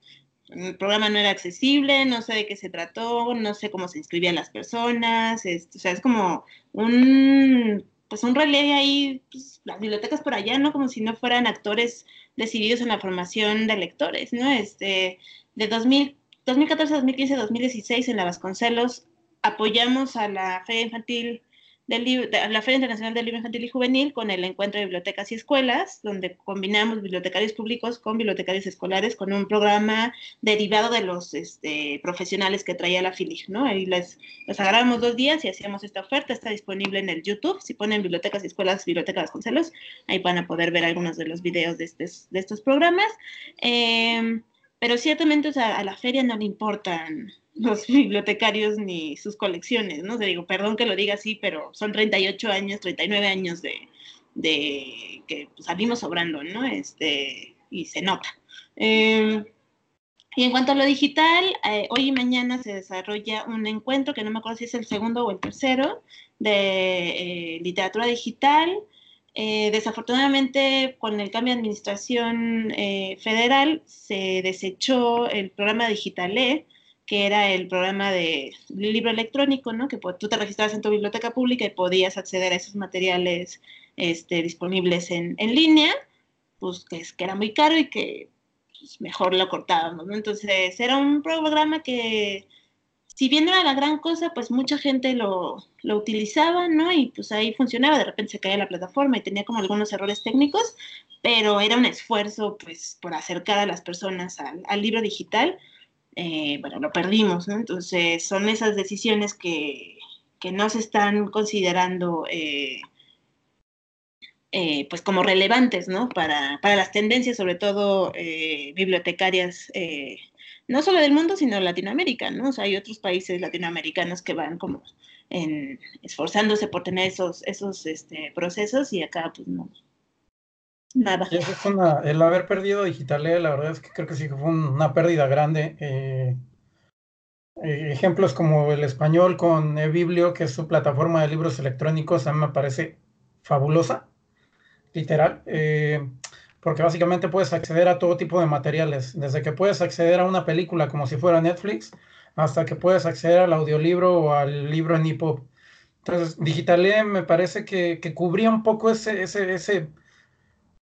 el programa no era accesible, no sé de qué se trató, no sé cómo se inscribían las personas, o sea, es como un, pues un relé ahí, pues, las bibliotecas por allá, ¿no? Como si no fueran actores decididos en la formación de lectores, ¿no? Este, de 2000, 2014, 2015, 2016 en la Vasconcelos apoyamos a la Feria Infantil del la Feria Internacional del Libro Infantil y Juvenil con el encuentro de bibliotecas y escuelas, donde combinamos bibliotecarios públicos con bibliotecarios escolares con un programa derivado de los este, profesionales que traía la FILIG, ¿no? Ahí les, les agarramos dos días y hacíamos esta oferta, está disponible en el YouTube, si ponen bibliotecas y escuelas, bibliotecas Concelos, ahí van a poder ver algunos de los videos de estos programas. Eh, pero ciertamente a la feria no le importan los bibliotecarios ni sus colecciones, ¿no? O digo, perdón que lo diga así, pero son 38 años, 39 años de, que salimos sobrando, ¿no? Este, y se nota. Em, y en cuanto a lo digital, eh, hoy y mañana se desarrolla un encuentro, que no me acuerdo si es el segundo o el tercero, de eh, literatura digital. Eh, desafortunadamente, con el cambio de administración federal, se desechó el programa Digitale, que era el programa de libro electrónico, ¿no? Que tú te registrabas en tu biblioteca pública y podías acceder a esos materiales este, disponibles en, en línea, pues que, que, era muy caro y que pues, mejor lo cortábamos, ¿no? Entonces era un programa que, si bien no era la gran cosa, pues mucha gente lo, lo utilizaba, ¿no? Y pues ahí funcionaba, de repente se caía la plataforma y tenía como algunos errores técnicos, pero era un esfuerzo, pues, por acercar a las personas al, al libro digital eh, bueno, lo perdimos, ¿no? Entonces son esas decisiones que, que no se están considerando eh, eh, pues como relevantes, ¿no? Para, para, las tendencias, sobre todo bibliotecarias, no solo del mundo, sino Latinoamérica, ¿no? O sea, hay otros países latinoamericanos que van como en, esforzándose por tener esos, esos este, procesos y acá pues no, Nada. el haber perdido Digitale, la verdad es que creo que sí fue una pérdida grande. Eh, eh, ejemplos como el español con eBiblio, que es su plataforma de libros electrónicos, a mí me parece fabulosa, literal, eh, porque básicamente puedes acceder a todo tipo de materiales, desde que puedes acceder a una película como si fuera Netflix, hasta que puedes acceder al audiolibro o al libro en EPUB. Entonces, Digitale me parece que, que cubría un poco ese, ese, ese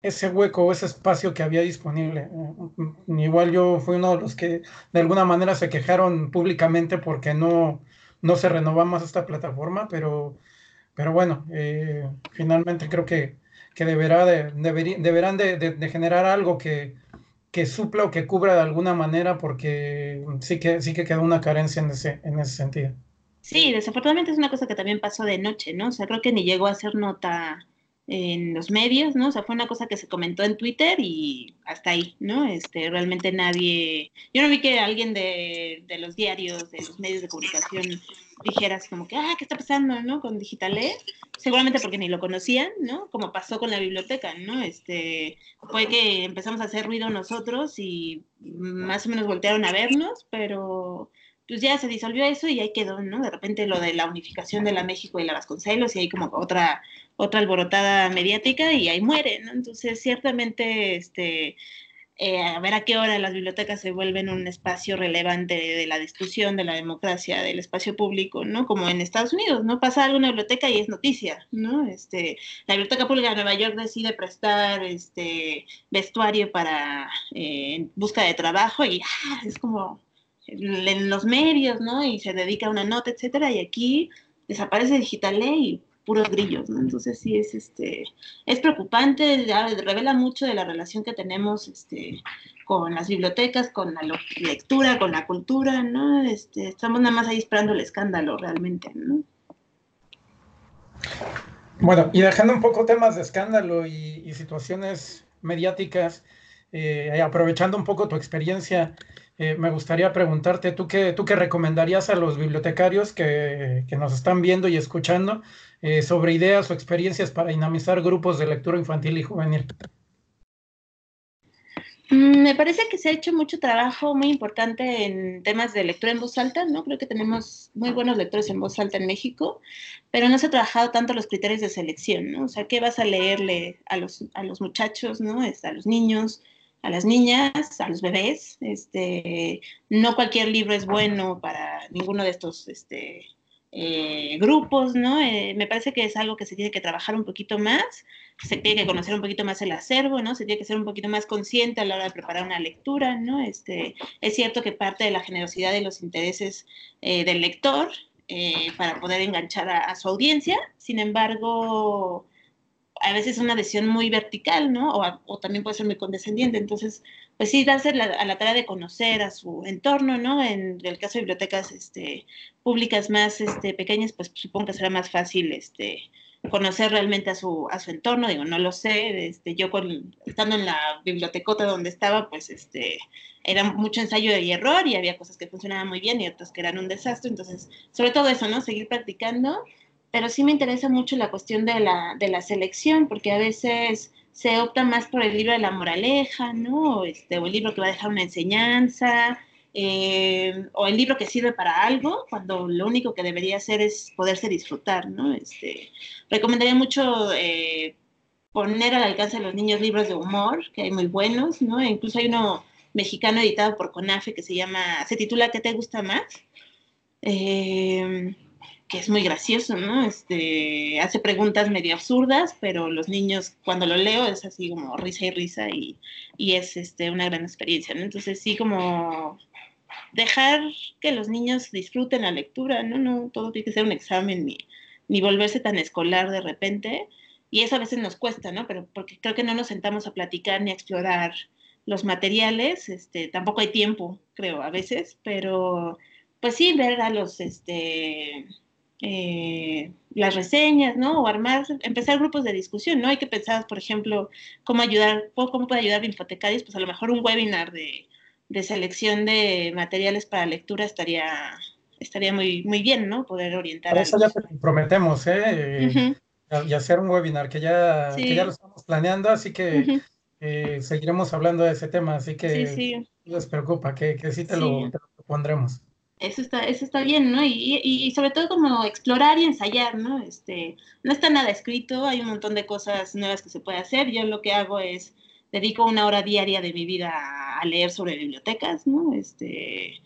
ese hueco o ese espacio que había disponible. Mm, igual yo fui uno de los que de alguna manera se quejaron públicamente porque no, no se renovó más esta plataforma, pero, pero bueno, eh, finalmente creo que, que deberá de, deberán de, generar algo que, que supla o que cubra de alguna manera porque sí que, sí que queda una carencia en ese, en ese sentido. Sí, desafortunadamente es una cosa que también pasó de noche, ¿no? O sea, creo que ni llegó a ser nota en los medios, ¿no? O sea, fue una cosa que se comentó en Twitter y hasta ahí, ¿no? Este, realmente nadie, yo no vi que alguien de, de los diarios, de los medios de comunicación dijera así como que, ah, ¿qué está pasando, no? Con Digitale, seguramente porque ni lo conocían, ¿no? Como pasó con la biblioteca, ¿no? Este, fue que empezamos a hacer ruido nosotros y más o menos voltearon a vernos, pero pues ya se disolvió eso y ahí quedó, ¿no? De repente lo de la unificación de la México y la Vasconcelos y hay como otra otra alborotada mediática y ahí muere, ¿no? Entonces, ciertamente, este, eh, a ver a qué hora las bibliotecas se vuelven un espacio relevante de, la discusión, de la democracia, del espacio público, ¿no? Como en Estados Unidos, ¿no? Pasa algo en una biblioteca y es noticia, ¿no? Este, la Biblioteca Pública de Nueva York decide prestar este, vestuario para eh, busca de trabajo y ah, es como en los medios, ¿no? Y se dedica a una nota, etcétera, y aquí desaparece Digital Ley puros grillos, ¿no? Entonces sí es este es preocupante, revela mucho de la relación que tenemos este con las bibliotecas, con la lectura, con la cultura, ¿no? Este, estamos nada más ahí esperando el escándalo realmente, ¿no? Bueno, y dejando un poco temas de escándalo y, situaciones mediáticas, eh, aprovechando un poco tu experiencia, eh, me gustaría preguntarte, ¿tú qué, ¿tú qué recomendarías a los bibliotecarios que, que nos están viendo y escuchando eh, sobre ideas o experiencias para dinamizar grupos de lectura infantil y juvenil? Mm, me parece que se ha hecho mucho trabajo muy importante en temas de lectura en voz alta, ¿no? Creo que tenemos muy buenos lectores en voz alta en México, pero no se ha trabajado tanto los criterios de selección, ¿no? O sea, ¿qué vas a leerle a los, a los muchachos, ¿no? A los niños, a las niñas, a los bebés. Este, no cualquier libro es bueno para ninguno de estos este, eh, grupos, ¿no? Eh, me parece que es algo que se tiene que trabajar un poquito más, se tiene que conocer un poquito más el acervo, ¿no? Se tiene que ser un poquito más consciente a la hora de preparar una lectura, ¿no? Este, es cierto que parte de la generosidad de los intereses eh, del lector para poder enganchar a, su audiencia, sin embargo, a veces es una decisión muy vertical, ¿no? O, también puede ser muy condescendiente. Entonces, pues sí, darse la, a la tarea de conocer a su entorno, ¿no? En el caso de bibliotecas este, públicas más este, pequeñas, pues supongo que será más fácil este, conocer realmente a su, a su entorno, digo, no lo sé, este, yo con, estando en la bibliotecota donde estaba, pues este, era mucho ensayo y error y había cosas que funcionaban muy bien y otras que eran un desastre, entonces, sobre todo eso, ¿no? Seguir practicando, pero sí me interesa mucho la cuestión de la, de la selección, porque a veces se opta más por el libro de la moraleja, ¿no? Este, o el libro que va a dejar una enseñanza, eh, o el libro que sirve para algo, cuando lo único que debería hacer es poderse disfrutar, ¿no? Este, recomendaría mucho eh, poner al alcance de los niños libros de humor, que hay muy buenos, ¿no? Incluso hay uno mexicano editado por CONAFE que se llama, se titula ¿Qué te gusta más? Eh, que es muy gracioso, ¿no? Este, hace preguntas medio absurdas, pero los niños, cuando lo leo, es así como risa y risa y, y es este, una gran experiencia, ¿no? Entonces, sí, como dejar que los niños disfruten la lectura, ¿no? No todo tiene que ser un examen ni, ni volverse tan escolar de repente. Y eso a veces nos cuesta, ¿no? Pero porque creo que no nos sentamos a platicar ni a explorar los materiales, este, tampoco hay tiempo, creo, a veces, pero pues sí, ver a los, este, eh, las reseñas, ¿no? O armar, empezar grupos de discusión, ¿no? Hay que pensar, por ejemplo, cómo ayudar, cómo puede ayudar bibliotecarios, pues a lo mejor un webinar de, selección de materiales para lectura estaría, estaría muy, muy bien, ¿no? Poder orientar. eso ya te prometemos, ¿eh? Y hacer un webinar que ya, ya lo estamos planeando, así que eh, seguiremos hablando de ese tema, así que no les preocupa, que, que sí te, Lo, te lo pondremos eso está, eso está bien, ¿no? Y, y, sobre todo como explorar y ensayar, ¿no? Este, no está nada escrito, hay un montón de cosas nuevas que se puede hacer. Yo lo que hago es, dedico una hora diaria de mi vida a leer sobre bibliotecas, ¿no? Este,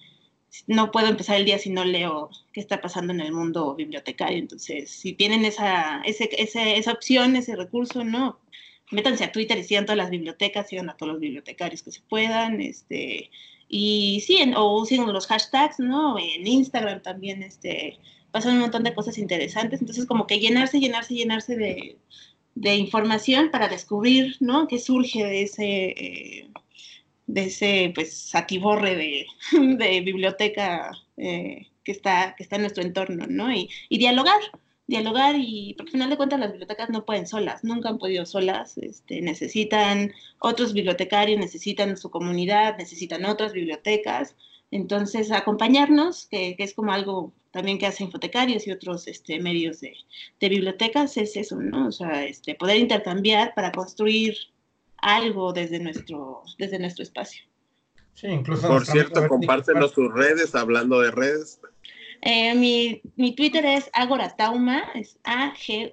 no puedo empezar el día si no leo qué está pasando en el mundo bibliotecario. Entonces, si tienen esa, ese, ese, esa opción, ese recurso, ¿no? Métanse a Twitter y sigan todas las bibliotecas, sigan a todos los bibliotecarios que se puedan, este, y sí, o usen los hashtags, ¿no? En Instagram también este, pasan un montón de cosas interesantes. Entonces, como que llenarse, llenarse, llenarse de, de información para descubrir, ¿no? Qué surge de ese, eh, de ese, pues, satiborre de, de biblioteca eh, que, está, que está en nuestro entorno, ¿no? Y, y dialogar, dialogar y porque al final de cuentas las bibliotecas no pueden solas, nunca han podido solas, este, necesitan otros bibliotecarios, necesitan su comunidad, necesitan otras bibliotecas, entonces acompañarnos, que, es como algo también que hacen infotecarios y otros este, medios de, bibliotecas, es eso, ¿no? O sea, este, poder intercambiar para construir algo desde nuestro, desde nuestro espacio. Sí, incluso. Por cierto, compártenos tus redes, hablando de redes. Eh, mi, mi, Twitter es Agoratauma, es A-G-O-R-A-T-H-A-U-M-A,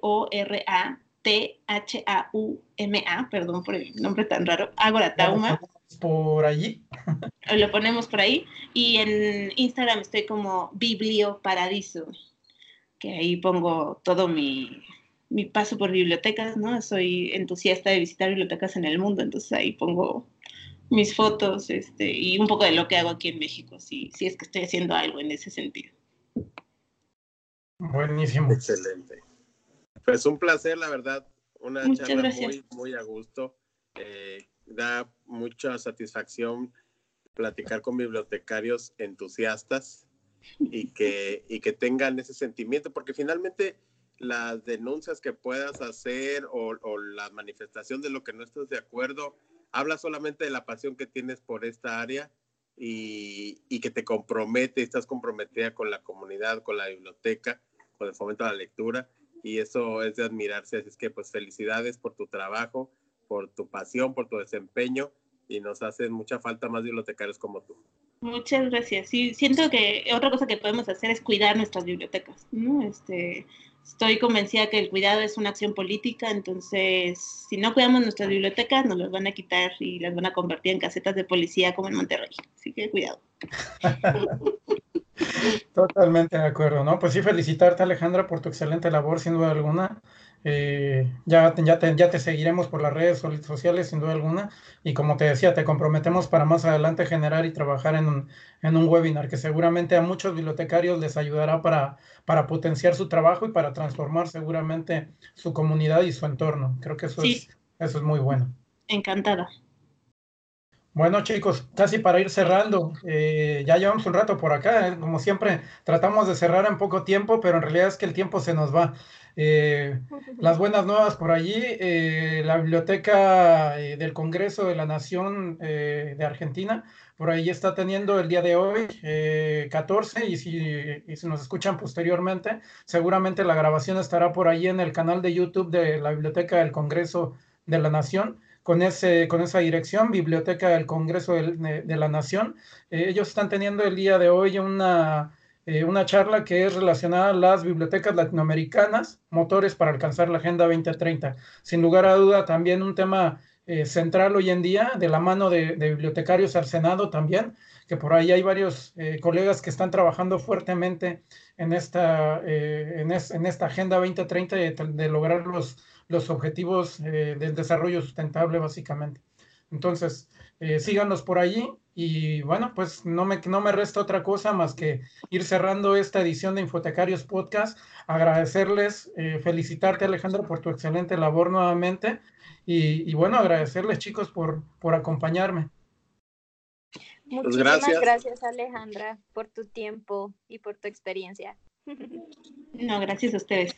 perdón por el nombre tan raro, Agoratauma. Por allí. Lo ponemos por ahí. Y en Instagram estoy como Biblio Paradiso, que ahí pongo todo mi, mi paso por bibliotecas, ¿no? Soy entusiasta de visitar bibliotecas en el mundo, entonces ahí pongo mis fotos este, y un poco de lo que hago aquí en México, si, si es que estoy haciendo algo en ese sentido. Buenísimo. Excelente. Pues un placer, la verdad. Una charla muy, muy a gusto. Eh, da mucha satisfacción platicar con bibliotecarios entusiastas y que, y que tengan ese sentimiento, porque finalmente las denuncias que puedas hacer o, o, la manifestación de lo que no estás de acuerdo, habla solamente de la pasión que tienes por esta área y, y, que te compromete, estás comprometida con la comunidad, con la biblioteca, con el fomento de la lectura y eso es de admirarse. Así es que pues felicidades por tu trabajo, por tu pasión, por tu desempeño y nos hacen mucha falta más bibliotecarios como tú. Muchas gracias. Sí, siento que otra cosa que podemos hacer es cuidar nuestras bibliotecas, ¿no? Este, estoy convencida que el cuidado es una acción política, entonces si no cuidamos nuestras bibliotecas nos las van a quitar y las van a convertir en casetas de policía como en Monterrey. Así que cuidado. Totalmente de acuerdo, ¿no? Pues sí, felicitarte Alejandra por tu excelente labor, sin duda alguna. Eh, ya, ya, te, ya te seguiremos por las redes sociales, sin duda alguna. Y como te decía, te comprometemos para más adelante generar y trabajar en un, en un webinar que seguramente a muchos bibliotecarios les ayudará para, para potenciar su trabajo y para transformar seguramente su comunidad y su entorno. Creo que eso, es, eso es muy bueno. Encantada. Bueno chicos, casi para ir cerrando, eh, ya llevamos un rato por acá, ¿eh? como siempre tratamos de cerrar en poco tiempo, pero en realidad es que el tiempo se nos va. Eh, las buenas nuevas por allí, eh, la Biblioteca del Congreso de la Nación de Argentina, por ahí está teniendo el día de hoy 14 y si, y si, nos escuchan posteriormente, seguramente la grabación estará por ahí en el canal de YouTube de la Biblioteca del Congreso de la Nación. Con, ese, con esa dirección, Biblioteca del Congreso de, la Nación. ellos están teniendo el día de hoy una, eh, una charla que es relacionada a las bibliotecas latinoamericanas, motores para alcanzar la Agenda 2030. Sin lugar a duda, también un tema eh, central hoy en día, de la mano de, bibliotecarios al Senado también, que por ahí hay varios eh, colegas que están trabajando fuertemente en esta, en, en, esta Agenda 2030 de, de lograr los, los objetivos del desarrollo sustentable, básicamente. Entonces, síganos por allí y bueno, pues no me, no me resta otra cosa más que ir cerrando esta edición de Infotecarios Podcast, agradecerles, eh, felicitarte Alejandro por tu excelente labor nuevamente y, bueno, agradecerles chicos por, por acompañarme. Muchísimas gracias. gracias Alejandra por tu tiempo y por tu experiencia. No, gracias a ustedes.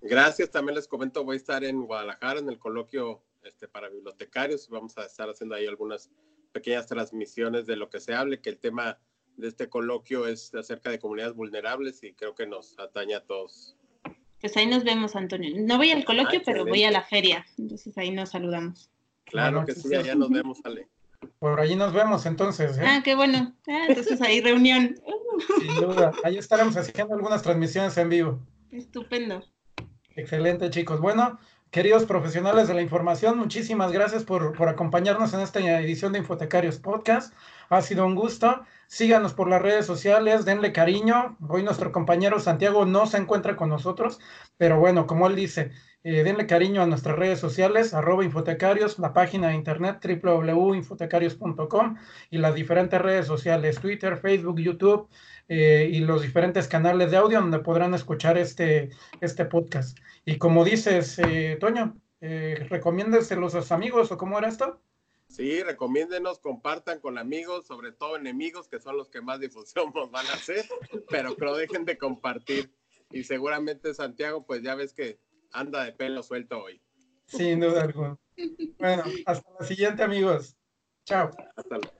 Gracias, también les comento, voy a estar en Guadalajara en el coloquio este, para bibliotecarios, vamos a estar haciendo ahí algunas pequeñas transmisiones de lo que se hable, que el tema de este coloquio es acerca de comunidades vulnerables y creo que nos atañe a todos. Pues ahí nos vemos, Antonio. No voy al coloquio, pero voy a la feria. Entonces ahí nos saludamos. Claro que sí, allá nos vemos, Ale. Por allí nos vemos entonces. ¿eh? Ah, qué bueno. Ah, entonces ahí reunión. Sin duda. Ahí estaremos haciendo algunas transmisiones en vivo. Estupendo. Excelente, chicos. Bueno, Queridos profesionales de la información, muchísimas gracias por, por, acompañarnos en esta edición de Infotecarios Podcast. Ha sido un gusto. Síganos por las redes sociales, denle cariño. Hoy nuestro compañero Santiago no se encuentra con nosotros, pero bueno, como él dice, eh, denle cariño a nuestras redes sociales, arroba infotecarios, la página de internet www.infotecarios.com y las diferentes redes sociales, Twitter, Facebook, YouTube eh, y los diferentes canales de audio donde podrán escuchar este, este podcast. Y como dices, eh, Toño, recomiéndenselos a sus amigos o cómo era esto. Sí, recomiéndenos, compartan con amigos, sobre todo enemigos, que son los que más difusión van a hacer, pero dejen de compartir. Y seguramente Santiago, pues ya ves que anda de pelo suelto hoy. Sin duda alguna. Bueno, hasta la siguiente, amigos. Chao. Hasta luego.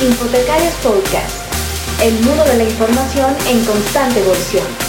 Infotecarios Podcast el mundo de la información en constante evolución.